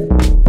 you